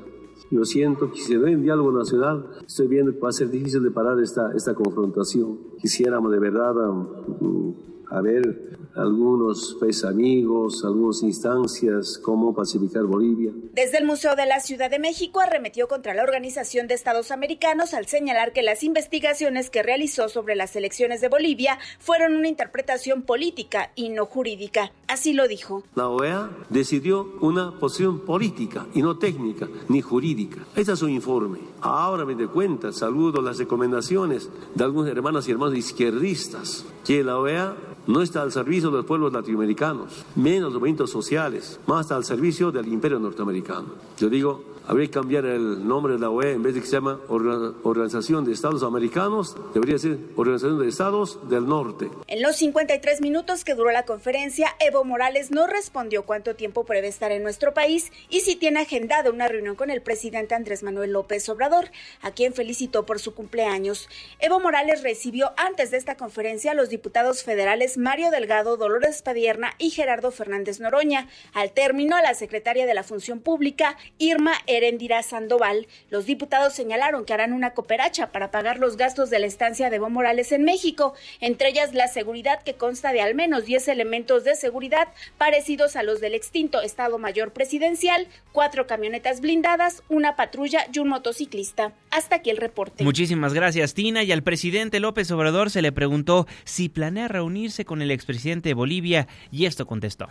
Yo siento que si no hay diálogo nacional, estoy viendo que va a ser difícil de parar esta, esta confrontación. Quisiéramos de verdad um, ver algunos pues, amigos, algunas instancias, cómo pacificar Bolivia. Desde el Museo de la Ciudad de México arremetió contra la Organización de Estados Americanos al señalar que las investigaciones que realizó sobre las elecciones de Bolivia fueron una interpretación política y no jurídica. Así lo dijo. La OEA decidió una posición política y no técnica ni jurídica. Ese es su informe. Ahora me doy cuenta, saludo las recomendaciones de algunos hermanos y hermanos izquierdistas, que la OEA no está al servicio de los pueblos latinoamericanos, menos los movimientos sociales, más al servicio del imperio norteamericano. Yo digo, habría que cambiar el nombre de la OEA en vez de que se llama Organización de Estados Americanos, debería ser Organización de Estados del Norte. En los 53 minutos que duró la conferencia, Evo Morales no respondió cuánto tiempo puede estar en nuestro país y si tiene agendada una reunión con el presidente Andrés Manuel López Obrador, a quien felicitó por su cumpleaños. Evo Morales recibió antes de esta conferencia a los diputados federales Mario Delgado, Dolores Padierna y Gerardo Fernández Noroña. Al término, a la secretaria de la Función Pública, Irma Erendira Sandoval. Los diputados señalaron que harán una cooperacha para pagar los gastos de la estancia de Evo Morales en México, entre ellas la seguridad que consta de al menos 10 elementos de seguridad parecidos a los del extinto Estado Mayor Presidencial, cuatro camionetas blindadas, una patrulla y un motociclista. Hasta aquí el reporte. Muchísimas gracias, Tina. Y al presidente López Obrador se le preguntó si planea reunirse con el expresidente de Bolivia y esto contestó.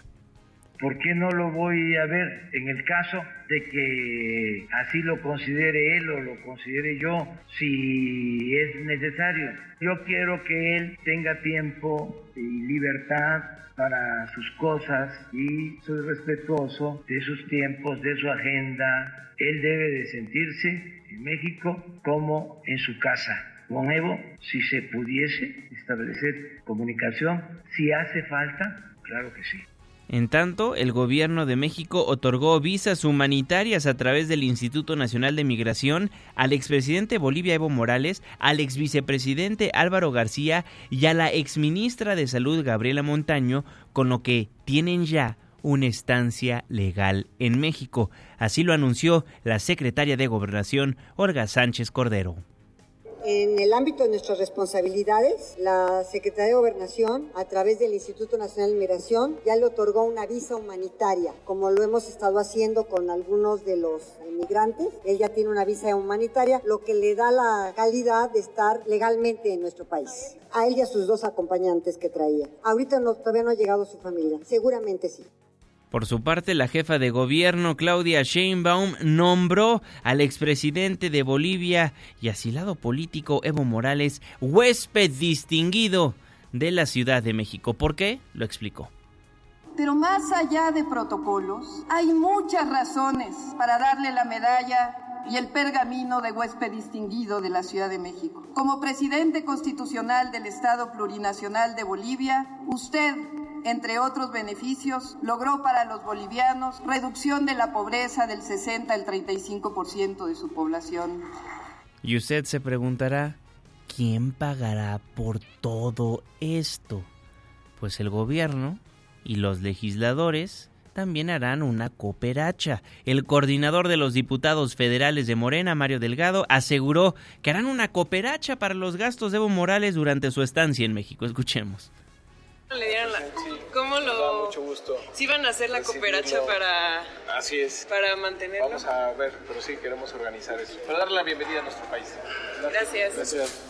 ¿Por qué no lo voy a ver en el caso de que así lo considere él o lo considere yo, si es necesario? Yo quiero que él tenga tiempo y libertad para sus cosas y soy respetuoso de sus tiempos, de su agenda. Él debe de sentirse en México como en su casa. Con Evo, si se pudiese establecer comunicación, si hace falta, claro que sí. En tanto, el gobierno de México otorgó visas humanitarias a través del Instituto Nacional de Migración al expresidente Bolivia Evo Morales, al exvicepresidente Álvaro García y a la exministra de Salud Gabriela Montaño, con lo que tienen ya una estancia legal en México. Así lo anunció la secretaria de Gobernación, Olga Sánchez Cordero. En el ámbito de nuestras responsabilidades, la Secretaría de Gobernación, a través del Instituto Nacional de Migración, ya le otorgó una visa humanitaria, como lo hemos estado haciendo con algunos de los inmigrantes. Él ya tiene una visa humanitaria, lo que le da la calidad de estar legalmente en nuestro país. A él y a sus dos acompañantes que traía. Ahorita no, todavía no ha llegado su familia, seguramente sí. Por su parte, la jefa de gobierno, Claudia Sheinbaum, nombró al expresidente de Bolivia y asilado político Evo Morales huésped distinguido de la Ciudad de México. ¿Por qué? Lo explicó. Pero más allá de protocolos, hay muchas razones para darle la medalla y el pergamino de huésped distinguido de la Ciudad de México. Como presidente constitucional del Estado Plurinacional de Bolivia, usted entre otros beneficios, logró para los bolivianos reducción de la pobreza del 60 al 35% de su población. Y usted se preguntará, ¿quién pagará por todo esto? Pues el gobierno y los legisladores también harán una cooperacha. El coordinador de los diputados federales de Morena, Mario Delgado, aseguró que harán una cooperacha para los gastos de Evo Morales durante su estancia en México. Escuchemos. Le dieron la... ¿Cómo lo...? mucho gusto. ¿Sí van a hacer la cooperacha para... Así es. Para mantenerlo? Vamos a ver, pero sí queremos organizar eso. Para darle la bienvenida a nuestro país. Gracias. Gracias.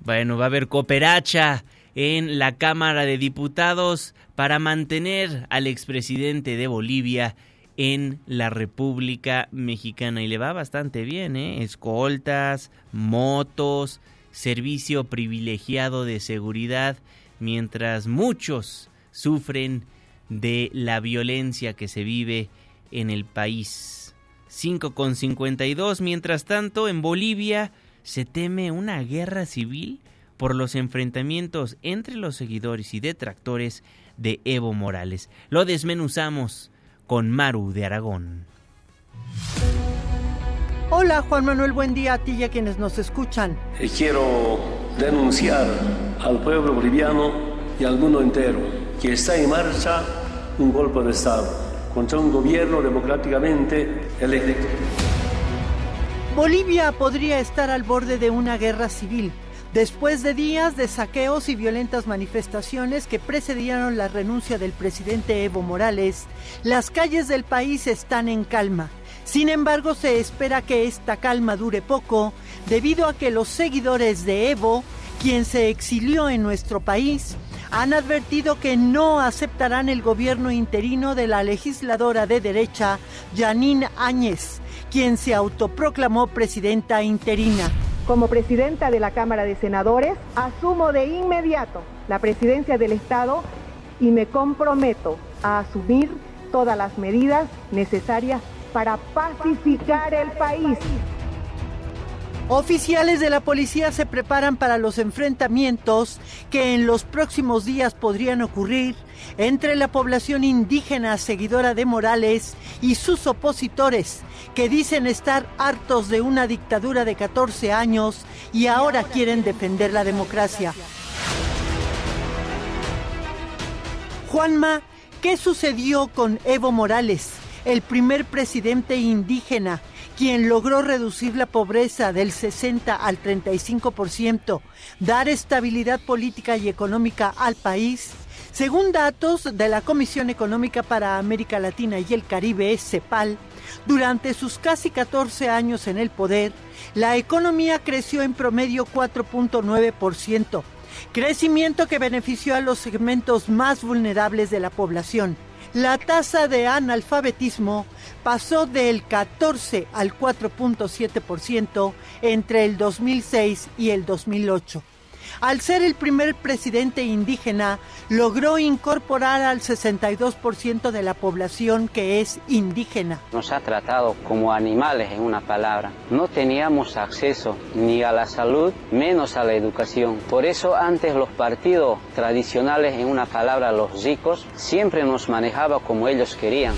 Bueno, va a haber cooperacha en la Cámara de Diputados para mantener al expresidente de Bolivia en la República Mexicana. Y le va bastante bien, ¿eh? Escoltas, motos, servicio privilegiado de seguridad mientras muchos sufren de la violencia que se vive en el país. 5,52. Mientras tanto, en Bolivia se teme una guerra civil por los enfrentamientos entre los seguidores y detractores de Evo Morales. Lo desmenuzamos con Maru de Aragón. Hola Juan Manuel, buen día a ti y a quienes nos escuchan. Quiero denunciar al pueblo boliviano y al mundo entero que está en marcha un golpe de Estado contra un gobierno democráticamente electo. Bolivia podría estar al borde de una guerra civil. Después de días de saqueos y violentas manifestaciones que precedieron la renuncia del presidente Evo Morales, las calles del país están en calma. Sin embargo, se espera que esta calma dure poco debido a que los seguidores de Evo, quien se exilió en nuestro país, han advertido que no aceptarán el gobierno interino de la legisladora de derecha, Janine Áñez, quien se autoproclamó presidenta interina. Como presidenta de la Cámara de Senadores, asumo de inmediato la presidencia del Estado y me comprometo a asumir todas las medidas necesarias para pacificar el país. Oficiales de la policía se preparan para los enfrentamientos que en los próximos días podrían ocurrir entre la población indígena seguidora de Morales y sus opositores, que dicen estar hartos de una dictadura de 14 años y ahora quieren defender la democracia. Juanma, ¿qué sucedió con Evo Morales, el primer presidente indígena, quien logró reducir la pobreza del 60 al 35%, dar estabilidad política y económica al país? Según datos de la Comisión Económica para América Latina y el Caribe, CEPAL, durante sus casi 14 años en el poder, la economía creció en promedio 4.9%, crecimiento que benefició a los segmentos más vulnerables de la población. La tasa de analfabetismo pasó del 14 al 4.7% entre el 2006 y el 2008. Al ser el primer presidente indígena, logró incorporar al 62% de la población que es indígena. Nos ha tratado como animales, en una palabra. No teníamos acceso ni a la salud, menos a la educación. Por eso antes los partidos tradicionales, en una palabra los ricos, siempre nos manejaba como ellos querían.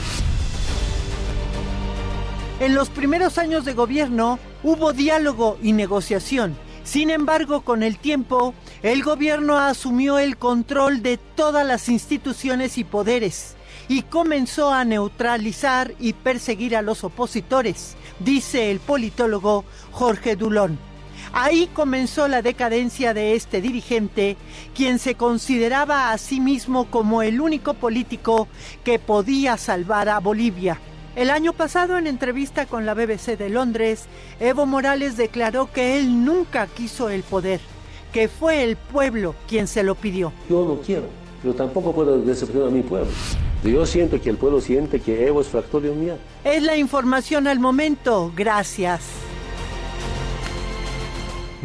En los primeros años de gobierno hubo diálogo y negociación. Sin embargo, con el tiempo, el gobierno asumió el control de todas las instituciones y poderes y comenzó a neutralizar y perseguir a los opositores, dice el politólogo Jorge Dulón. Ahí comenzó la decadencia de este dirigente, quien se consideraba a sí mismo como el único político que podía salvar a Bolivia. El año pasado, en entrevista con la BBC de Londres, Evo Morales declaró que él nunca quiso el poder, que fue el pueblo quien se lo pidió. Yo no quiero, pero tampoco puedo decepcionar a mi pueblo. Yo siento que el pueblo siente que Evo es factor de unidad. Es la información al momento. Gracias.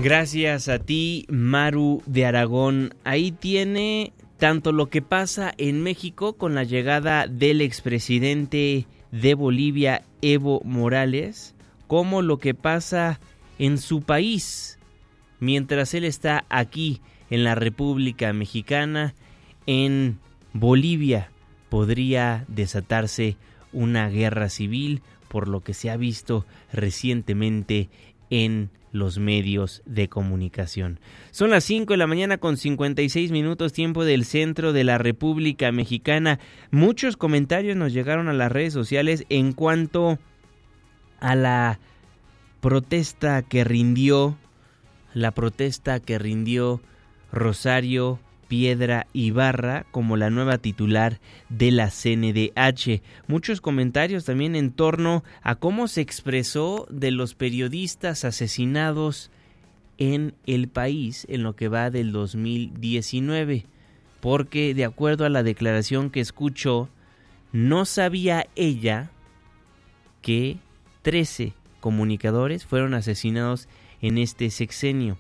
Gracias a ti, Maru de Aragón. Ahí tiene tanto lo que pasa en México con la llegada del expresidente de Bolivia, Evo Morales, como lo que pasa en su país, mientras él está aquí en la República Mexicana, en Bolivia podría desatarse una guerra civil, por lo que se ha visto recientemente en los medios de comunicación. Son las 5 de la mañana con 56 minutos tiempo del centro de la República Mexicana. Muchos comentarios nos llegaron a las redes sociales en cuanto a la protesta que rindió, la protesta que rindió Rosario Piedra Ibarra como la nueva titular de la CNDH. Muchos comentarios también en torno a cómo se expresó de los periodistas asesinados en el país en lo que va del 2019. Porque de acuerdo a la declaración que escuchó, no sabía ella que 13 comunicadores fueron asesinados en este sexenio.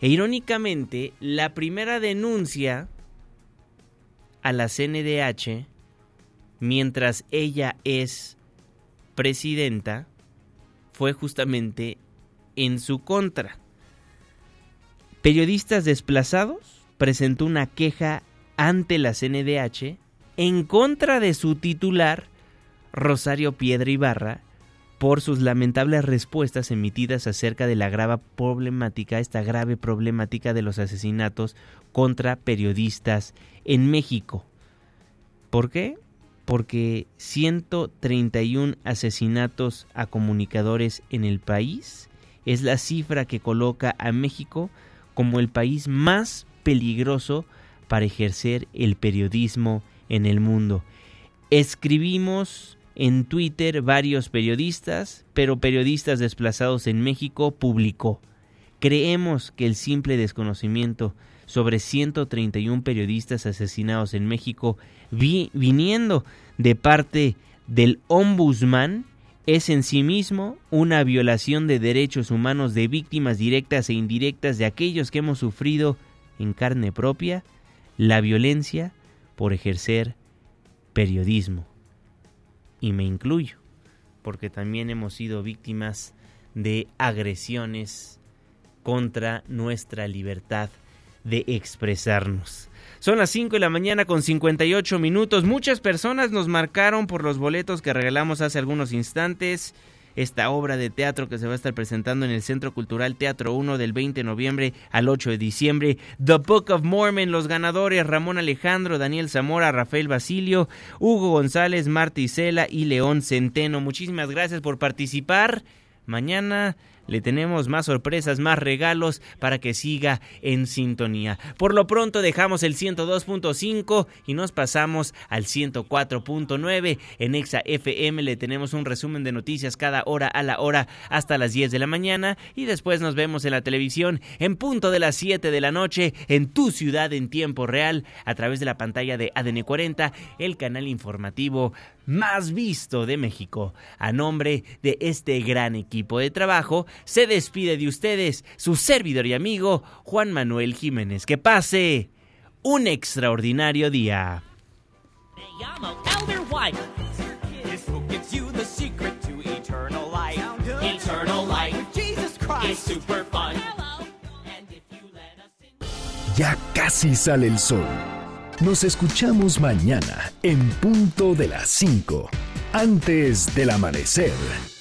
E irónicamente, la primera denuncia a la CNDH, mientras ella es presidenta, fue justamente en su contra. Periodistas desplazados presentó una queja ante la CNDH en contra de su titular, Rosario Piedra Ibarra, por sus lamentables respuestas emitidas acerca de la grave problemática, esta grave problemática de los asesinatos contra periodistas en México. ¿Por qué? Porque 131 asesinatos a comunicadores en el país es la cifra que coloca a México como el país más peligroso para ejercer el periodismo en el mundo. Escribimos en Twitter varios periodistas, pero periodistas desplazados en México publicó. Creemos que el simple desconocimiento sobre 131 periodistas asesinados en México vi viniendo de parte del ombudsman es en sí mismo una violación de derechos humanos de víctimas directas e indirectas de aquellos que hemos sufrido en carne propia la violencia por ejercer periodismo y me incluyo, porque también hemos sido víctimas de agresiones contra nuestra libertad de expresarnos. Son las 5 de la mañana con 58 minutos. Muchas personas nos marcaron por los boletos que regalamos hace algunos instantes esta obra de teatro que se va a estar presentando en el Centro Cultural Teatro 1 del 20 de noviembre al 8 de diciembre. The Book of Mormon, los ganadores Ramón Alejandro, Daniel Zamora, Rafael Basilio, Hugo González, Marta Isela y León Centeno. Muchísimas gracias por participar. Mañana le tenemos más sorpresas, más regalos para que siga en sintonía. Por lo pronto dejamos el 102.5 y nos pasamos al 104.9. En Exa FM le tenemos un resumen de noticias cada hora a la hora hasta las 10 de la mañana y después nos vemos en la televisión en punto de las 7 de la noche en tu ciudad en tiempo real a través de la pantalla de ADN 40, el canal informativo más visto de México. A nombre de este gran equipo de trabajo, se despide de ustedes su servidor y amigo Juan Manuel Jiménez. Que pase un extraordinario día. Ya casi sale el sol. Nos escuchamos mañana en punto de las 5, antes del amanecer.